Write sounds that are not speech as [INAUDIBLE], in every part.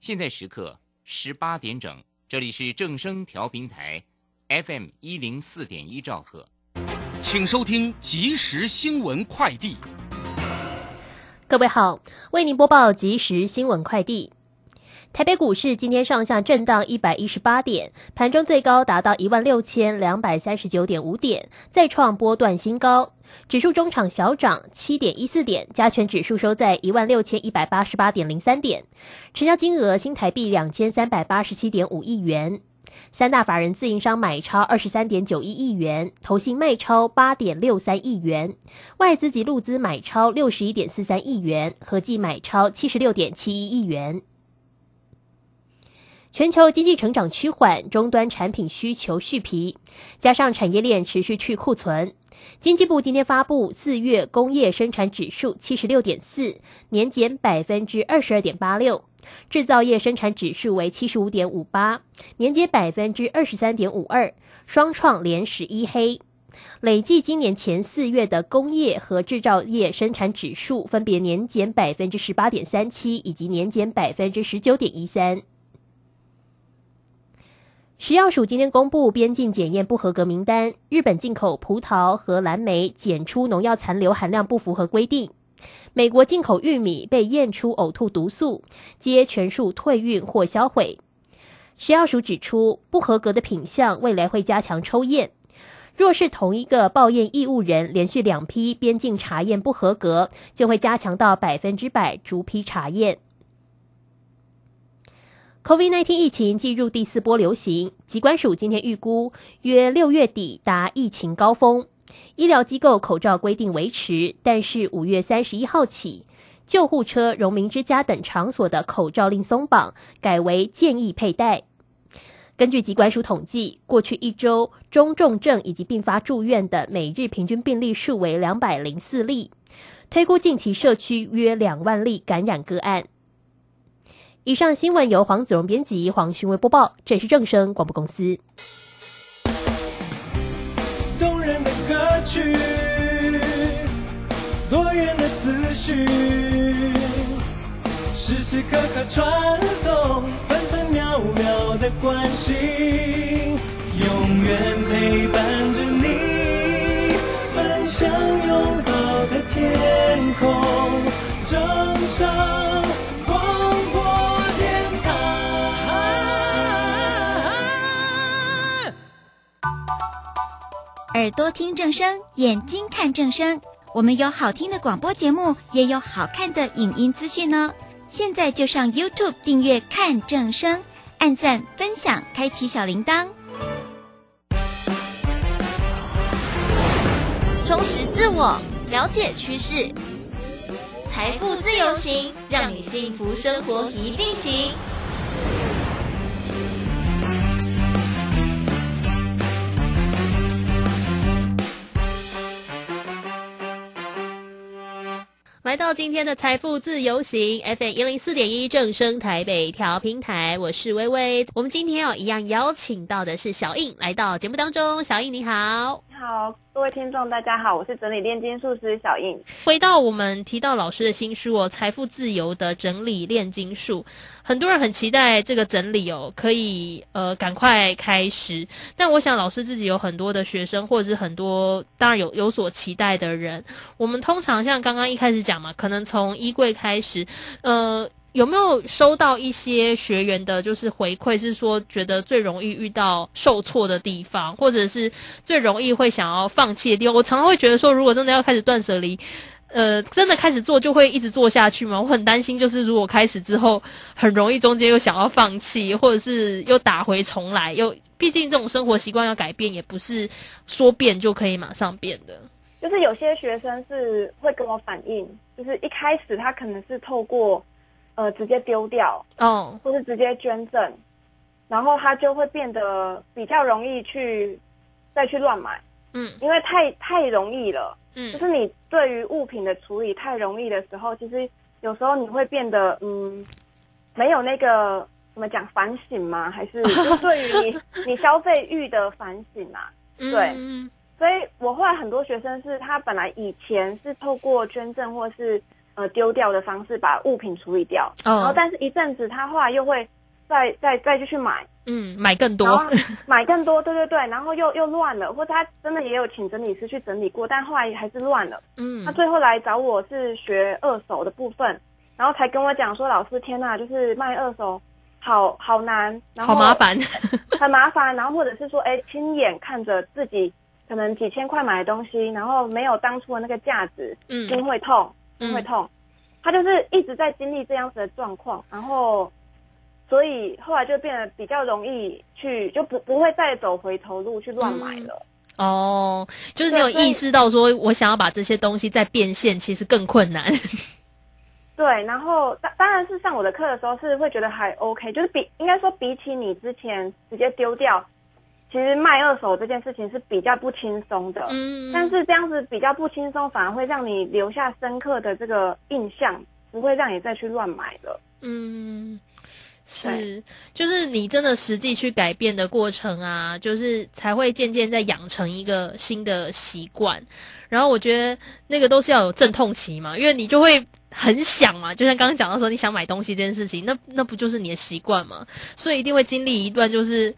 现在时刻十八点整，这里是正声调频台，FM 一零四点一兆赫，请收听即时新闻快递。各位好，为您播报即时新闻快递。台北股市今天上下震荡一百一十八点，盘中最高达到一万六千两百三十九点五点，再创波段新高。指数中场小涨七点一四点，加权指数收在一万六千一百八十八点零三点，成交金额新台币两千三百八十七点五亿元。三大法人自营商买超二十三点九一亿元，投信卖超八点六三亿元，外资及陆资买超六十一点四三亿元，合计买超七十六点七一亿元。全球经济成长趋缓，终端产品需求续疲，加上产业链持续去库存。经济部今天发布四月工业生产指数七十六点四，年减百分之二十二点八六；制造业生产指数为七十五点五八，年减百分之二十三点五二，双创连十一黑。累计今年前四月的工业和制造业生产指数分别年减百分之十八点三七，以及年减百分之十九点一三。食药署今天公布边境检验不合格名单，日本进口葡萄和蓝莓检出农药残留含量不符合规定，美国进口玉米被验出呕吐毒素，皆全数退运或销毁。食药署指出，不合格的品项未来会加强抽验，若是同一个报验义务人连续两批边境查验不合格，就会加强到百分之百逐批查验。COVID-19 疫情进入第四波流行，疾管署今天预估约六月底达疫情高峰。医疗机构口罩规定维持，但是五月三十一号起，救护车、荣民之家等场所的口罩令松绑，改为建议佩戴。根据疾管署统计，过去一周中重症以及并发住院的每日平均病例数为两百零四例，推估近期社区约两万例感染个案。以上新闻由黄子荣编辑，黄勋威播报。这是正声广播公司。动人的歌曲，多元的资讯，时时刻刻传送，分分秒秒的关心，永远陪伴着你，分享拥抱的天空，耳朵听正声，眼睛看正声。我们有好听的广播节目，也有好看的影音资讯呢。现在就上 YouTube 订阅看正声，按赞分享，开启小铃铛，充实自我，了解趋势，财富自由行，让你幸福生活一定行。来到今天的财富自由行，FM 一零四点一正声台北调平台，我是微微。我们今天要一样邀请到的是小印来到节目当中，小印你好，好。各位听众，大家好，我是整理炼金术师小印。回到我们提到老师的新书哦，《财富自由的整理炼金术》，很多人很期待这个整理哦，可以呃赶快开始。但我想老师自己有很多的学生，或者是很多当然有有所期待的人。我们通常像刚刚一开始讲嘛，可能从衣柜开始，呃。有没有收到一些学员的，就是回馈，是说觉得最容易遇到受挫的地方，或者是最容易会想要放弃的地方？我常常会觉得说，如果真的要开始断舍离，呃，真的开始做，就会一直做下去吗？我很担心，就是如果开始之后，很容易中间又想要放弃，或者是又打回重来，又毕竟这种生活习惯要改变，也不是说变就可以马上变的。就是有些学生是会跟我反映，就是一开始他可能是透过。呃，直接丢掉，哦，或是直接捐赠，然后他就会变得比较容易去再去乱买，嗯，因为太太容易了，嗯，就是你对于物品的处理太容易的时候，其实有时候你会变得嗯，没有那个怎么讲反省吗？还是 [LAUGHS] 就对于你你消费欲的反省啊？对，嗯所以我后来很多学生是他本来以前是透过捐赠或是呃丢掉的方式把物品处理掉，然后但是一阵子他后来又会再再再继续买，嗯，买更多，[LAUGHS] 买更多，对对对，然后又又乱了，或者他真的也有请整理师去整理过，但后来还是乱了，嗯，他最后来找我是学二手的部分，然后才跟我讲说，老师天呐，就是卖二手。好好难，然后好麻烦，[LAUGHS] 很麻烦。然后或者是说，哎，亲眼看着自己可能几千块买的东西，然后没有当初的那个价值，嗯，心会痛，心会痛。他就是一直在经历这样子的状况，然后，所以后来就变得比较容易去，就不不会再走回头路去乱买了。哦，就是你有意识到说，我想要把这些东西再变现，其实更困难。[LAUGHS] 对，然后当当然是上我的课的时候是会觉得还 OK，就是比应该说比起你之前直接丢掉，其实卖二手这件事情是比较不轻松的。嗯，但是这样子比较不轻松，反而会让你留下深刻的这个印象，不会让你再去乱买了。嗯。是，就是你真的实际去改变的过程啊，就是才会渐渐在养成一个新的习惯。然后我觉得那个都是要有阵痛期嘛，因为你就会很想嘛，就像刚刚讲到说你想买东西这件事情，那那不就是你的习惯嘛？所以一定会经历一段，就是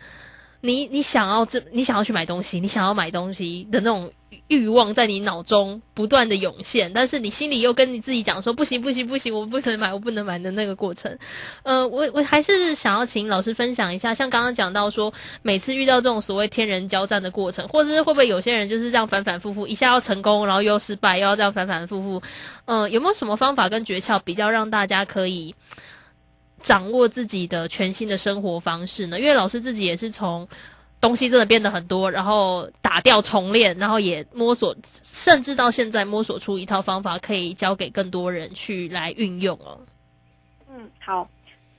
你你想要这你想要去买东西，你想要买东西的那种。欲望在你脑中不断的涌现，但是你心里又跟你自己讲说不行不行不行，我不能买，我不能买的那个过程。呃，我我还是想要请老师分享一下，像刚刚讲到说，每次遇到这种所谓天人交战的过程，或者是会不会有些人就是这样反反复复，一下要成功，然后又失败，又要这样反反复复。呃，有没有什么方法跟诀窍，比较让大家可以掌握自己的全新的生活方式呢？因为老师自己也是从。东西真的变得很多，然后打掉重练，然后也摸索，甚至到现在摸索出一套方法，可以教给更多人去来运用哦。嗯，好，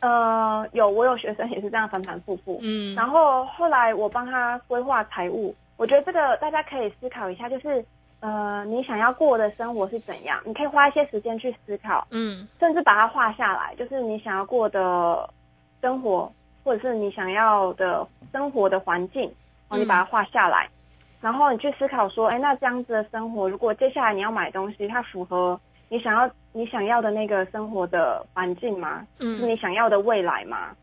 呃，有我有学生也是这样反反复复，嗯，然后后来我帮他规划财务，我觉得这个大家可以思考一下，就是呃，你想要过的生活是怎样？你可以花一些时间去思考，嗯，甚至把它画下来，就是你想要过的生活。或者是你想要的生活的环境，然后你把它画下来，然后你去思考说，哎，那这样子的生活，如果接下来你要买东西，它符合你想要你想要的那个生活的环境吗？嗯，是你想要的未来吗？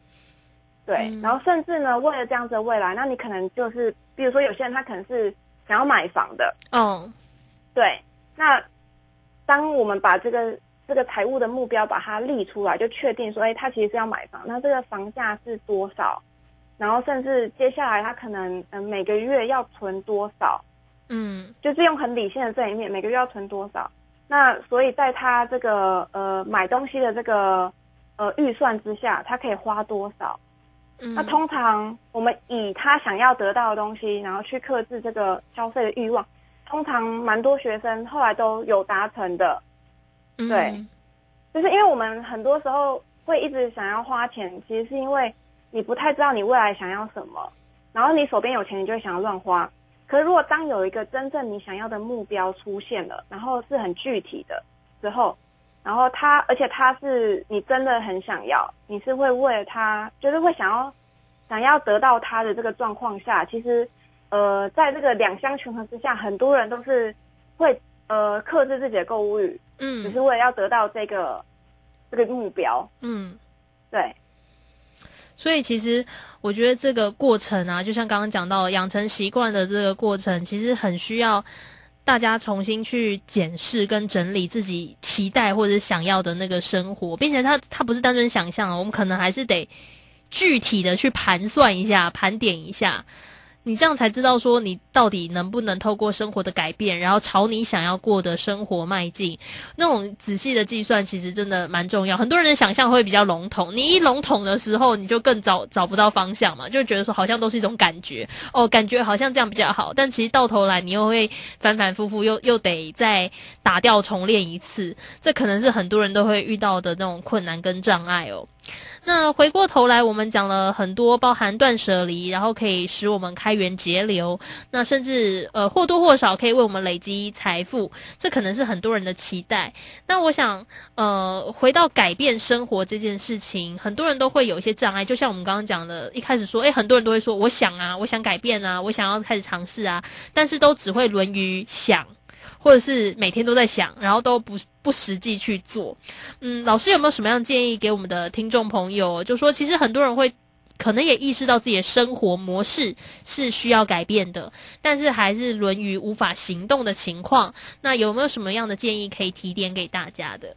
对，然后甚至呢，为了这样子的未来，那你可能就是，比如说有些人他可能是想要买房的，嗯，对，那当我们把这个。这个财务的目标把它立出来，就确定说，哎，他其实是要买房，那这个房价是多少？然后甚至接下来他可能嗯每个月要存多少？嗯，就是用很理性的这一面，每个月要存多少？那所以在他这个呃买东西的这个呃预算之下，他可以花多少？嗯，那通常我们以他想要得到的东西，然后去克制这个消费的欲望，通常蛮多学生后来都有达成的。对，就是因为我们很多时候会一直想要花钱，其实是因为你不太知道你未来想要什么，然后你手边有钱，你就会想要乱花。可是如果当有一个真正你想要的目标出现了，然后是很具体的之后，然后他，而且他是你真的很想要，你是会为了他，就是会想要想要得到他的这个状况下，其实，呃，在这个两相权衡之下，很多人都是会呃克制自己的购物欲。嗯，只是为了要得到这个这个目标。嗯，对。所以其实我觉得这个过程啊，就像刚刚讲到养成习惯的这个过程，其实很需要大家重新去检视跟整理自己期待或者想要的那个生活，并且它它不是单纯想象，我们可能还是得具体的去盘算一下、盘点一下。你这样才知道说你到底能不能透过生活的改变，然后朝你想要过的生活迈进。那种仔细的计算其实真的蛮重要。很多人的想象会比较笼统，你一笼统的时候，你就更找找不到方向嘛，就觉得说好像都是一种感觉哦，感觉好像这样比较好，但其实到头来你又会反反复复，又又得再打掉重练一次。这可能是很多人都会遇到的那种困难跟障碍哦。那回过头来，我们讲了很多，包含断舍离，然后可以使我们开源节流，那甚至呃或多或少可以为我们累积财富，这可能是很多人的期待。那我想，呃，回到改变生活这件事情，很多人都会有一些障碍。就像我们刚刚讲的，一开始说，诶，很多人都会说，我想啊，我想改变啊，我想要开始尝试啊，但是都只会沦于想。或者是每天都在想，然后都不不实际去做。嗯，老师有没有什么样建议给我们的听众朋友？就说其实很多人会可能也意识到自己的生活模式是需要改变的，但是还是沦于无法行动的情况。那有没有什么样的建议可以提点给大家的？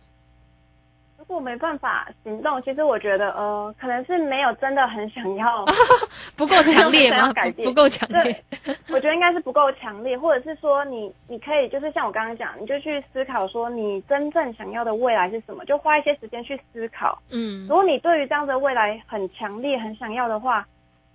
如果没办法行动，其实我觉得，呃，可能是没有真的很想要，[LAUGHS] [LAUGHS] 不够强烈吗？不够强烈。我觉得应该是不够强烈，或者是说，你你可以就是像我刚刚讲，你就去思考说，你真正想要的未来是什么，就花一些时间去思考。嗯，如果你对于这样的未来很强烈、很想要的话，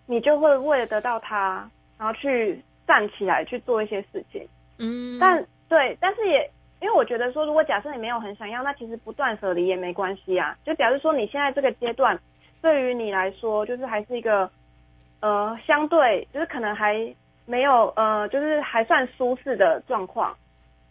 你就会为了得到它，然后去站起来去做一些事情。嗯，但对，但是也。因为我觉得说，如果假设你没有很想要，那其实不断舍离也没关系啊。就表示说，你现在这个阶段，对于你来说，就是还是一个，呃，相对就是可能还没有呃，就是还算舒适的状况。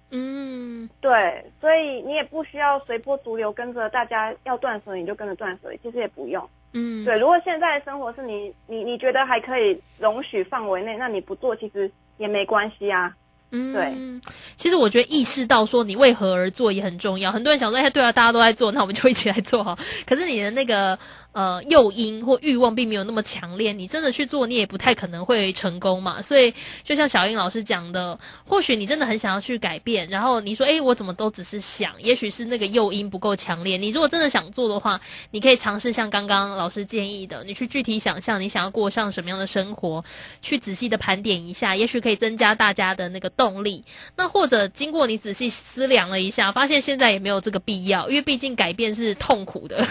嗯，对，所以你也不需要随波逐流，跟着大家要断舍，你就跟着断舍离，其实也不用。嗯，对，如果现在的生活是你你你觉得还可以容许范围内，那你不做其实也没关系啊。嗯，对，其实我觉得意识到说你为何而做也很重要。很多人想说，哎，对啊，大家都在做，那我们就一起来做哈。可是你的那个。呃，诱因或欲望并没有那么强烈，你真的去做，你也不太可能会成功嘛。所以，就像小英老师讲的，或许你真的很想要去改变，然后你说，哎，我怎么都只是想，也许是那个诱因不够强烈。你如果真的想做的话，你可以尝试像刚刚老师建议的，你去具体想象你想要过上什么样的生活，去仔细的盘点一下，也许可以增加大家的那个动力。那或者经过你仔细思量了一下，发现现在也没有这个必要，因为毕竟改变是痛苦的，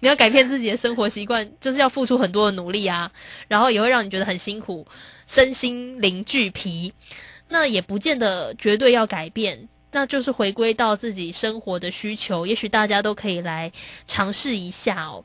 你要改变自己的生。生活习惯就是要付出很多的努力啊，然后也会让你觉得很辛苦，身心灵俱疲。那也不见得绝对要改变，那就是回归到自己生活的需求。也许大家都可以来尝试一下哦。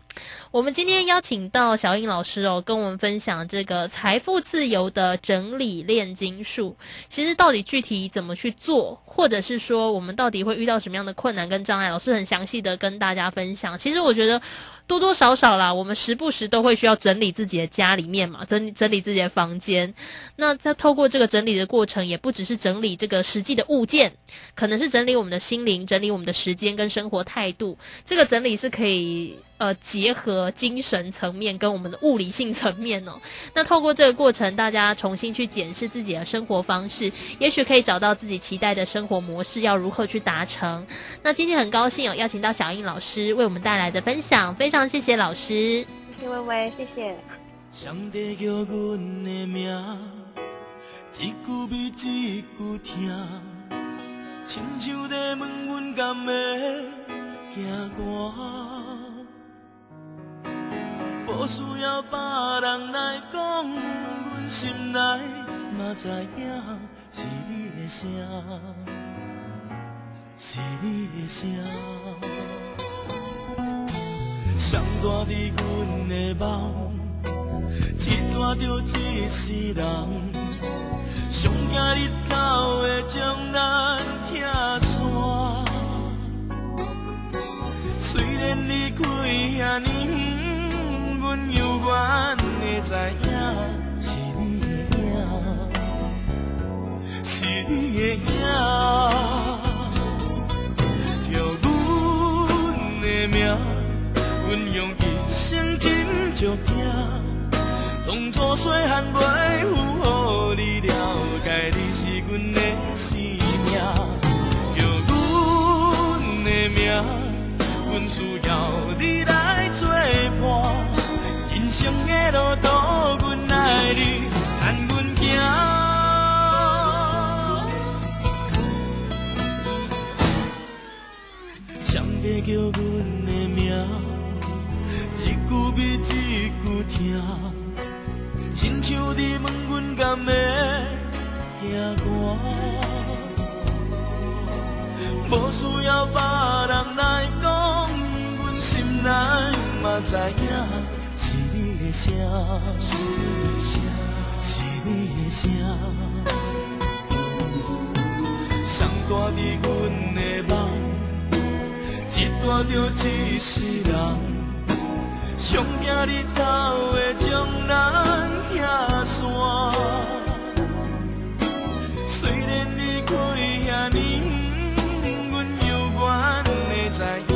我们今天邀请到小英老师哦，跟我们分享这个财富自由的整理炼金术。其实到底具体怎么去做，或者是说我们到底会遇到什么样的困难跟障碍，老师很详细的跟大家分享。其实我觉得多多少少啦，我们时不时都会需要整理自己的家里面嘛，整整理自己的房间。那在透过这个整理的过程，也不只是整理这个实际的物件，可能是整理我们的心灵，整理我们的时间跟生活态度。这个整理是可以。呃，结合精神层面跟我们的物理性层面哦，那透过这个过程，大家重新去检视自己的生活方式，也许可以找到自己期待的生活模式，要如何去达成？那今天很高兴哦，邀请到小英老师为我们带来的分享，非常谢谢老师，谢谢微微，谢谢。无需要别人来讲，阮心内嘛知影是你的声，是你的声。上大伫阮的梦，一段着一世人，上惊日头会将咱拆散。虽然离开遐？尼阮犹原会知影，是你的影，是你的影，叫阮的名，阮用一生真足拼。当作细汉袂负予你了解，你是阮的生命，着阮的命，阮需要你来作伴。生的路途，阮爱你，伴阮行。谁在叫阮的名？一句比一句疼，亲像你问阮敢会行歌。无需要别人来讲，阮心内嘛知影。声，是你的声，是你的声，送大伫阮的梦，一段着一世人，上惊日头会将咱拆散。虽然离开遐年，阮犹原会知影，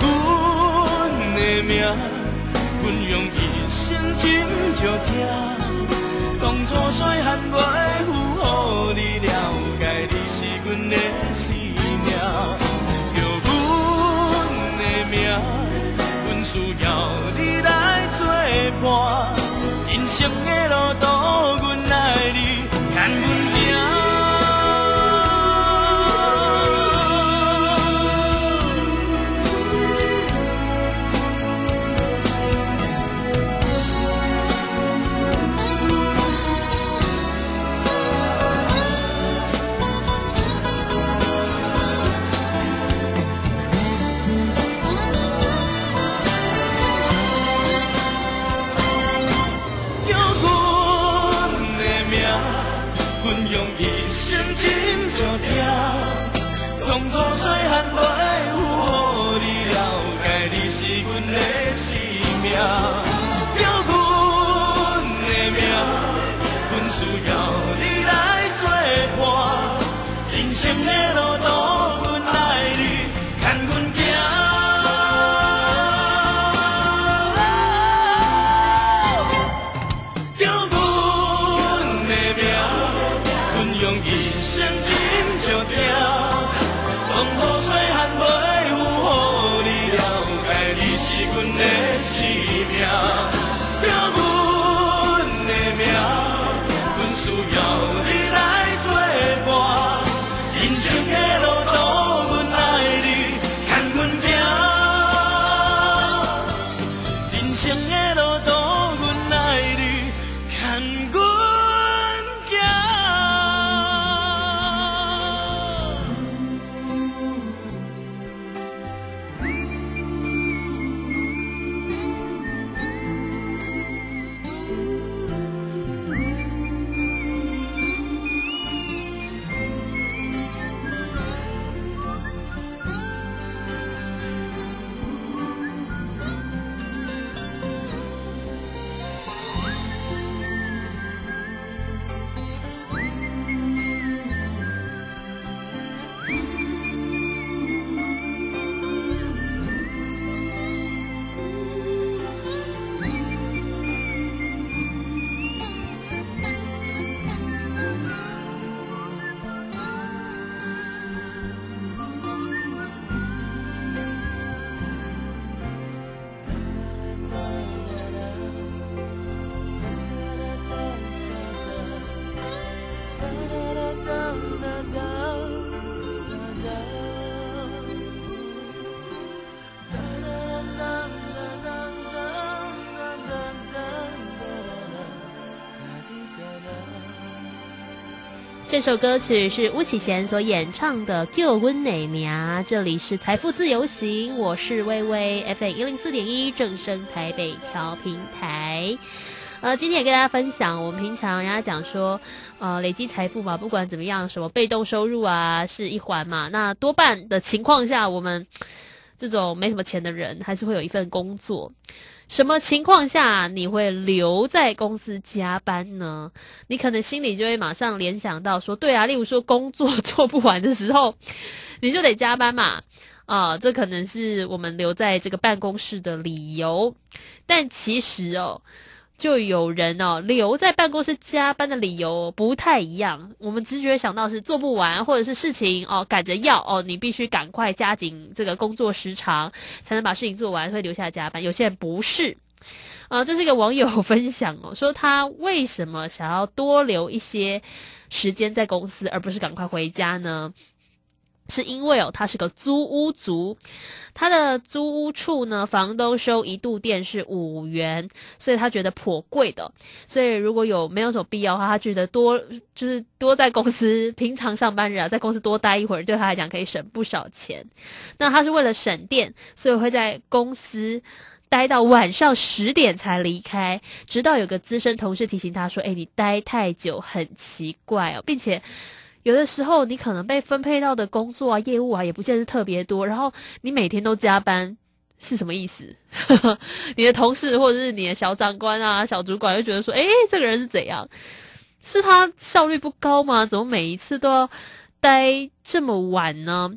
阮的命，阮用一生真着听。当初这首歌曲是巫启贤所演唱的《旧温美苗》，这里是财富自由行，我是微微 F A 一零四点一正声台北调平台。呃，今天也跟大家分享，我们平常人家讲说，呃，累积财富嘛，不管怎么样，什么被动收入啊，是一环嘛。那多半的情况下，我们这种没什么钱的人，还是会有一份工作。什么情况下你会留在公司加班呢？你可能心里就会马上联想到说，对啊，例如说工作做不完的时候，[LAUGHS] 你就得加班嘛。啊，这可能是我们留在这个办公室的理由。但其实哦。就有人哦留在办公室加班的理由不太一样，我们直觉想到是做不完，或者是事情哦赶着要哦，你必须赶快加紧这个工作时长，才能把事情做完，会留下加班。有些人不是，啊，这是一个网友分享哦，说他为什么想要多留一些时间在公司，而不是赶快回家呢？是因为哦，他是个租屋族，他的租屋处呢，房东收一度电是五元，所以他觉得颇贵的。所以如果有没有什么必要的话，他觉得多 [LAUGHS] 就是多在公司，平常上班日啊，在公司多待一会儿，对他来讲可以省不少钱。那他是为了省电，所以会在公司待到晚上十点才离开，直到有个资深同事提醒他说：“哎，你待太久很奇怪哦，并且。”有的时候，你可能被分配到的工作啊、业务啊，也不见是特别多。然后你每天都加班，是什么意思？[LAUGHS] 你的同事或者是你的小长官啊、小主管，就觉得说，诶，这个人是怎样？是他效率不高吗？怎么每一次都要待这么晚呢？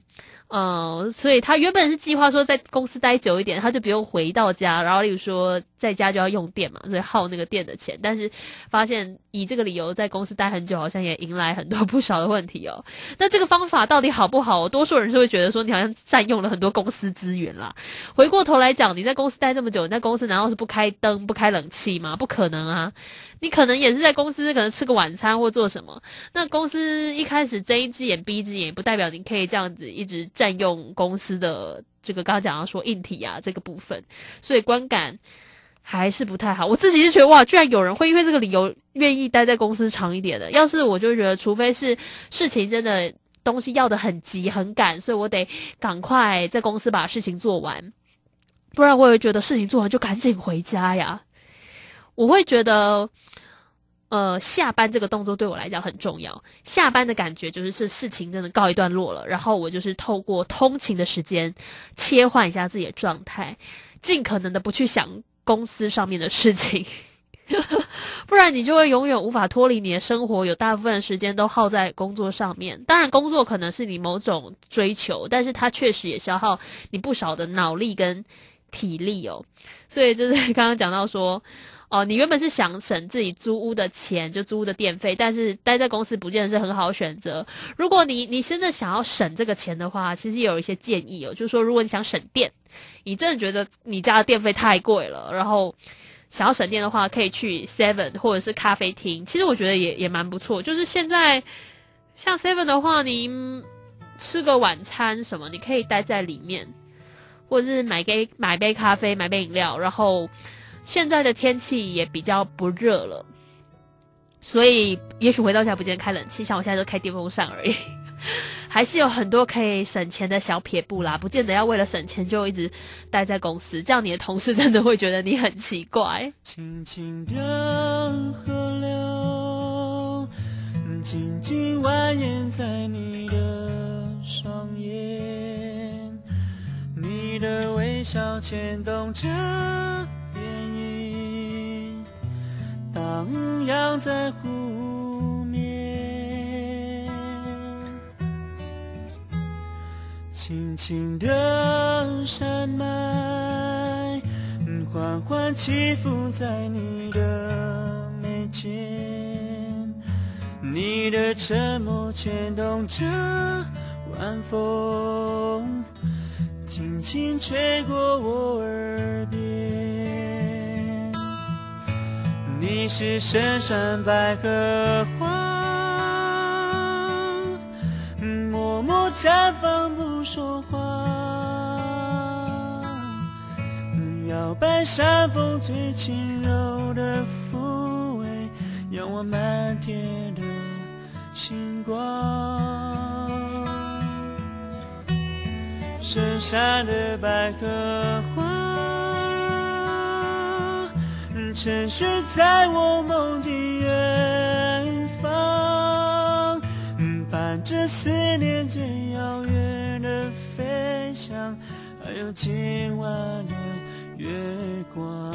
嗯，所以他原本是计划说在公司待久一点，他就不用回到家，然后例如说在家就要用电嘛，所以耗那个电的钱。但是发现以这个理由在公司待很久，好像也迎来很多不少的问题哦。那这个方法到底好不好？多数人是会觉得说你好像占用了很多公司资源啦。回过头来讲，你在公司待这么久，你在公司难道是不开灯、不开冷气吗？不可能啊！你可能也是在公司可能吃个晚餐或做什么。那公司一开始睁一只眼闭一只眼，不代表你可以这样子一直。占用公司的这个刚刚讲到说硬体啊这个部分，所以观感还是不太好。我自己是觉得哇，居然有人会因为这个理由愿意待在公司长一点的。要是我就觉得，除非是事情真的东西要的很急很赶，所以我得赶快在公司把事情做完，不然我也觉得事情做完就赶紧回家呀。我会觉得。呃，下班这个动作对我来讲很重要。下班的感觉就是是事情真的告一段落了，然后我就是透过通勤的时间切换一下自己的状态，尽可能的不去想公司上面的事情，[LAUGHS] 不然你就会永远无法脱离你的生活，有大部分时间都耗在工作上面。当然，工作可能是你某种追求，但是它确实也消耗你不少的脑力跟体力哦。所以就是刚刚讲到说。哦，你原本是想省自己租屋的钱，就租屋的电费，但是待在公司不见得是很好选择。如果你你真的想要省这个钱的话，其实有一些建议哦，就是说如果你想省电，你真的觉得你家的电费太贵了，然后想要省电的话，可以去 Seven 或者是咖啡厅。其实我觉得也也蛮不错。就是现在像 Seven 的话，你吃个晚餐什么，你可以待在里面，或者是买杯买杯咖啡，买杯饮料，然后。现在的天气也比较不热了，所以也许回到家不见开冷气，像我现在都开电风扇而已，还是有很多可以省钱的小撇步啦。不见得要为了省钱就一直待在公司，这样你的同事真的会觉得你很奇怪。轻轻的河流，静静蜿蜒在你的双眼，你的微笑牵动着。荡漾在湖轻轻的山脉缓缓起伏在你的眉间，你的沉默牵动着晚风，轻轻吹过我耳边。你是深山百合花，默默绽放不说话，摇摆山风最轻柔的抚慰，仰望满天的星光。深山的百合花。沉睡在我梦境远方，伴着思念最飞翔，还有今晚的月光。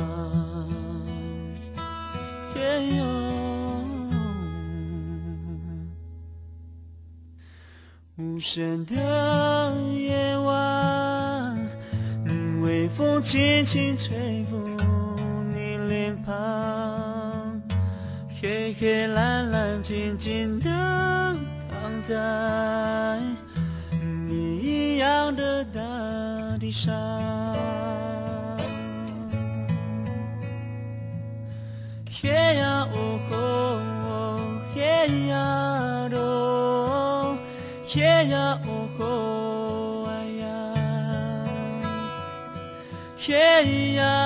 无声的夜晚，微风轻轻吹拂。你脸庞，黑黑蓝蓝静静的躺在地上。嘿呀哦吼，嘿呀哆，嘿呀哦吼，哎呀，嘿呀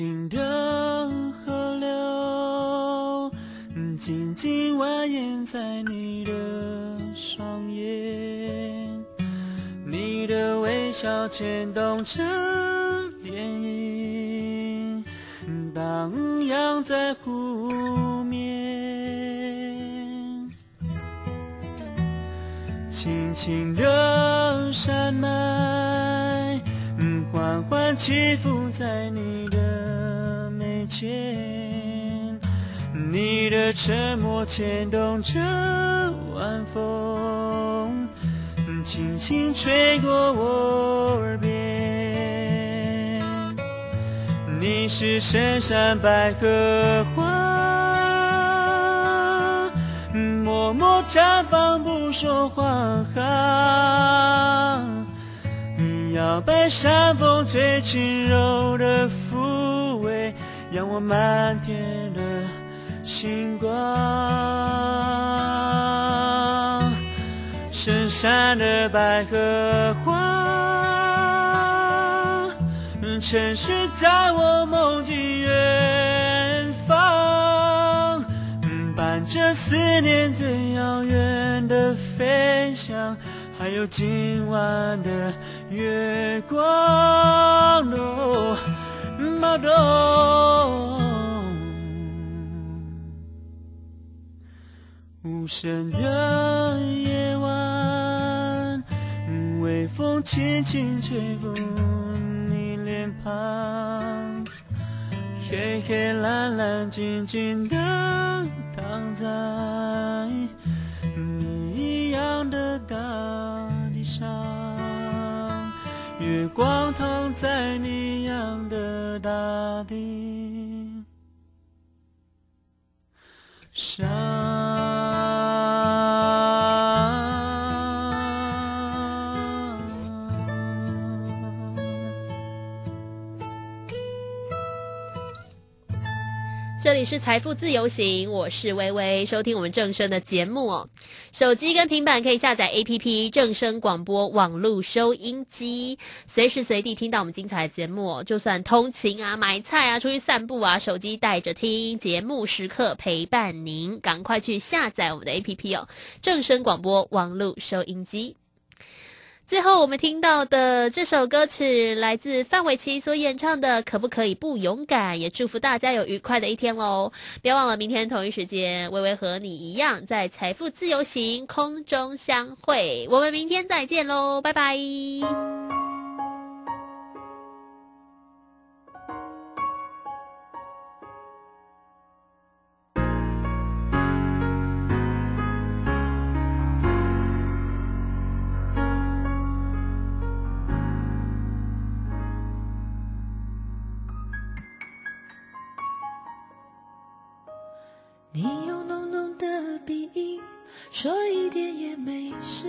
轻轻的河流，静静蜿蜒在你的双眼，你的微笑牵动着涟漪，荡漾在湖面，轻轻的山脉。缓缓起伏在你的间，你的沉默牵动着晚风，轻轻吹过我耳边。你是深山百合花，默默绽放不说话。摇摆山风最轻柔的抚慰，让我漫天的星光。深山的百合花，沉睡在我梦境远方，伴着思念最遥远的飞翔。还有今晚的月光，豆。无声的夜晚，微风轻轻吹拂你脸庞，黑黑蓝蓝静静的躺在你一样的大地。上，月光躺在你养的大地上。这里是财富自由行，我是微微，收听我们正声的节目哦。手机跟平板可以下载 A P P 正声广播网络收音机，随时随地听到我们精彩的节目。就算通勤啊、买菜啊、出去散步啊，手机带着听节目，时刻陪伴您。赶快去下载我们的 A P P 哦，正声广播网络收音机。最后，我们听到的这首歌曲来自范玮琪所演唱的《可不可以不勇敢》，也祝福大家有愉快的一天喽！别忘了明天同一时间，微微和你一样在财富自由行空中相会。我们明天再见喽，拜拜。你有浓浓的鼻音，说一点也没事。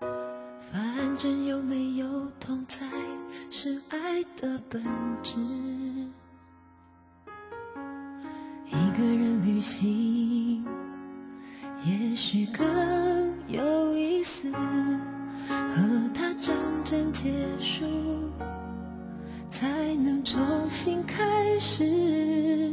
反正有没有痛才是爱的本质。一个人旅行，也许更有意思。和他真正结束，才能重新开始。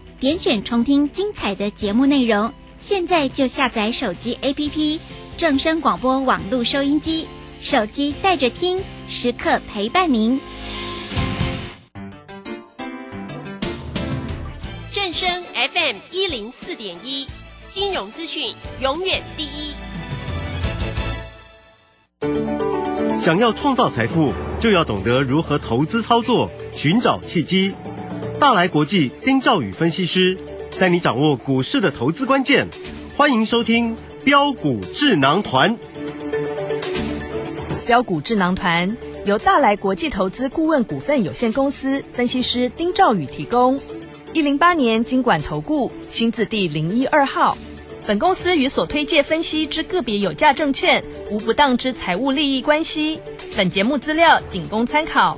点选重听精彩的节目内容。现在就下载手机 APP 正声广播网络收音机，手机带着听，时刻陪伴您。正声 FM 一零四点一，金融资讯永远第一。想要创造财富，就要懂得如何投资操作，寻找契机。大来国际丁兆宇分析师带你掌握股市的投资关键。欢迎收听标股智囊团。标股智囊团由大来国际投资顾问股份有限公司分析师丁兆宇提供。一零八年经管投顾新字第零一二号。本公司与所推介分析之个别有价证券无不当之财务利益关系。本节目资料仅供参考，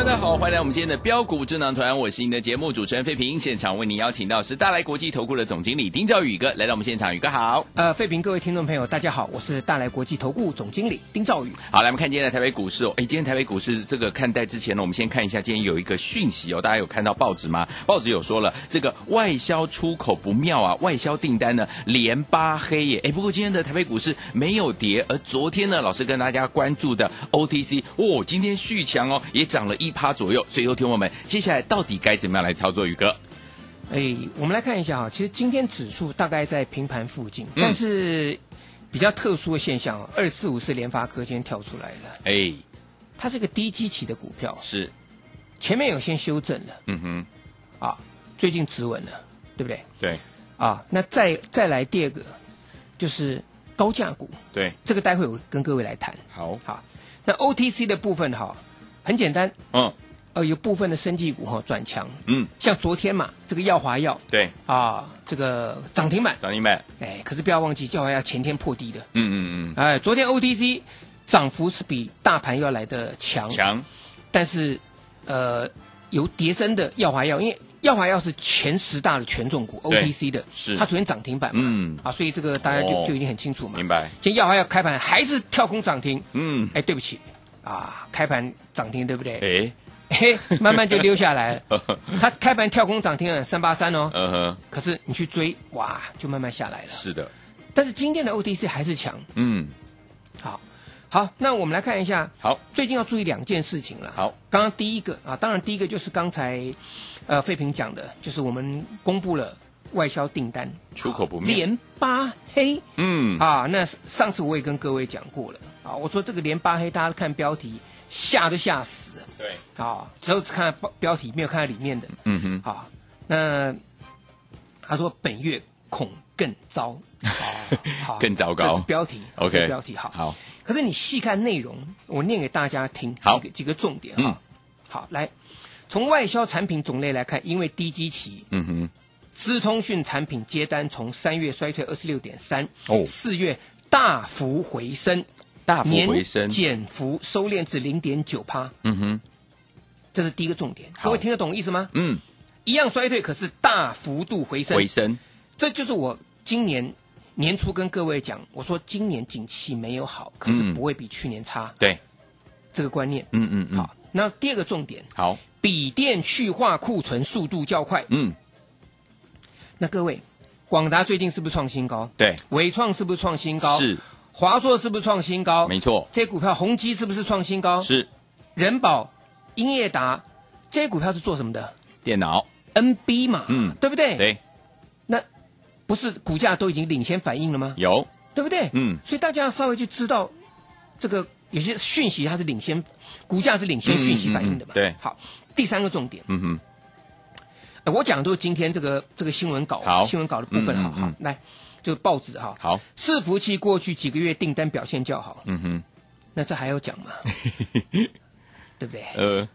大家好，欢迎来我们今天的标股智囊团，我是您的节目主持人费平。现场为您邀请到是大来国际投顾的总经理丁兆宇哥来到我们现场，宇哥好。呃，费平，各位听众朋友，大家好，我是大来国际投顾总经理丁兆宇。好，来我们看今天的台北股市哦。哎，今天台北股市这个看待之前呢，我们先看一下今天有一个讯息哦，大家有看到报纸吗？报纸有说了，这个外销出口不妙啊，外销订单呢连八黑耶。哎，不过今天的台北股市没有跌，而昨天呢，老师跟大家关注的 OTC 哦，今天续强哦，也涨了一趴左右。所以，有听我们接下来到底该怎么样来操作？宇哥，哎，我们来看一下哈，其实今天指数大概在平盘附近，但是比较特殊的现象，二四五是联发科今天跳出来了。哎，它是个低基期的股票，是前面有先修正了，嗯哼，啊，最近止稳了，对不对？对，啊，那再再来第二个就是高价股，对，这个待会我跟各位来谈。好，好，那 OTC 的部分哈，很简单，嗯。呃，有部分的生技股哈转强，嗯，像昨天嘛，这个耀华药，对。啊，这个涨停板，涨停板，哎，可是不要忘记，耀华药前天破低的，嗯嗯嗯，哎，昨天 OTC 涨幅是比大盘要来的强，强，但是呃，有叠升的耀华药，因为耀华药是前十大的权重股，OTC 的，是。它昨天涨停板嘛，嗯，啊，所以这个大家就就已经很清楚嘛，明白，今天耀华药开盘还是跳空涨停，嗯，哎，对不起，啊，开盘涨停对不对？哎。[LAUGHS] 嘿，慢慢就溜下来了。[LAUGHS] 它开盘跳空涨停了三八三哦，嗯哼。可是你去追，哇，就慢慢下来了。是的。但是今天的 OTC 还是强。嗯。好，好，那我们来看一下。好，最近要注意两件事情了。好，刚刚第一个啊，当然第一个就是刚才呃费平讲的，就是我们公布了外销订单出口不灭连八黑。嗯。啊，那上次我也跟各位讲过了啊，我说这个连八黑，大家看标题。吓都吓死了，对，啊，只有只看标标题，没有看到里面的，嗯哼，好，那他说本月恐更糟，好，[LAUGHS] 更糟糕，这是标题，OK，标题好，好，可是你细看内容，我念给大家听，几个几个重点啊，好，来，从外销产品种类来看，因为低基期，嗯哼，资通讯产品接单从三月衰退二十六点三，哦，四月大幅回升。大幅回升，减幅收敛至零点九帕。嗯哼，这是第一个重点。各位听得懂意思吗？嗯，一样衰退，可是大幅度回升。回升，这就是我今年年初跟各位讲，我说今年景气没有好，可是不会比去年差。对，这个观念。嗯嗯嗯。好，那第二个重点。好，笔电去化库存速度较快。嗯，那各位，广达最近是不是创新高？对，伟创是不是创新高？是。华硕是不是创新高？没错，这些股票宏基是不是创新高？是，人保、英业达这些股票是做什么的？电脑，NB 嘛，嗯，对不对？对，那不是股价都已经领先反应了吗？有，对不对？嗯，所以大家要稍微去知道这个有些讯息它是领先，股价是领先讯息反应的嘛？对，好，第三个重点，嗯哼，我讲的都是今天这个这个新闻稿，新闻稿的部分，好好来。就报纸哈，好，伺服器过去几个月订单表现较好，嗯哼，那这还要讲吗？[LAUGHS] 对不对？呃，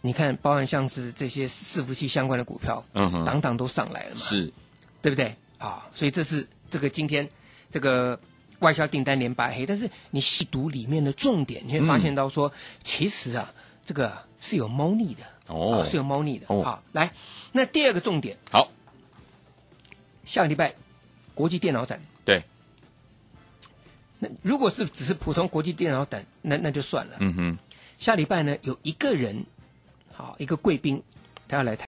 你看，包含像是这些伺服器相关的股票，嗯哼，档档都上来了嘛，是，对不对？啊，所以这是这个今天这个外销订单连白黑，但是你细读里面的重点，你会发现到说，其实啊，这个是有猫腻的，哦，是有猫腻的。好，来，那第二个重点，好，下个礼拜。国际电脑展，对。那如果是只是普通国际电脑展，那那就算了。嗯哼。下礼拜呢，有一个人，好，一个贵宾，他要来台。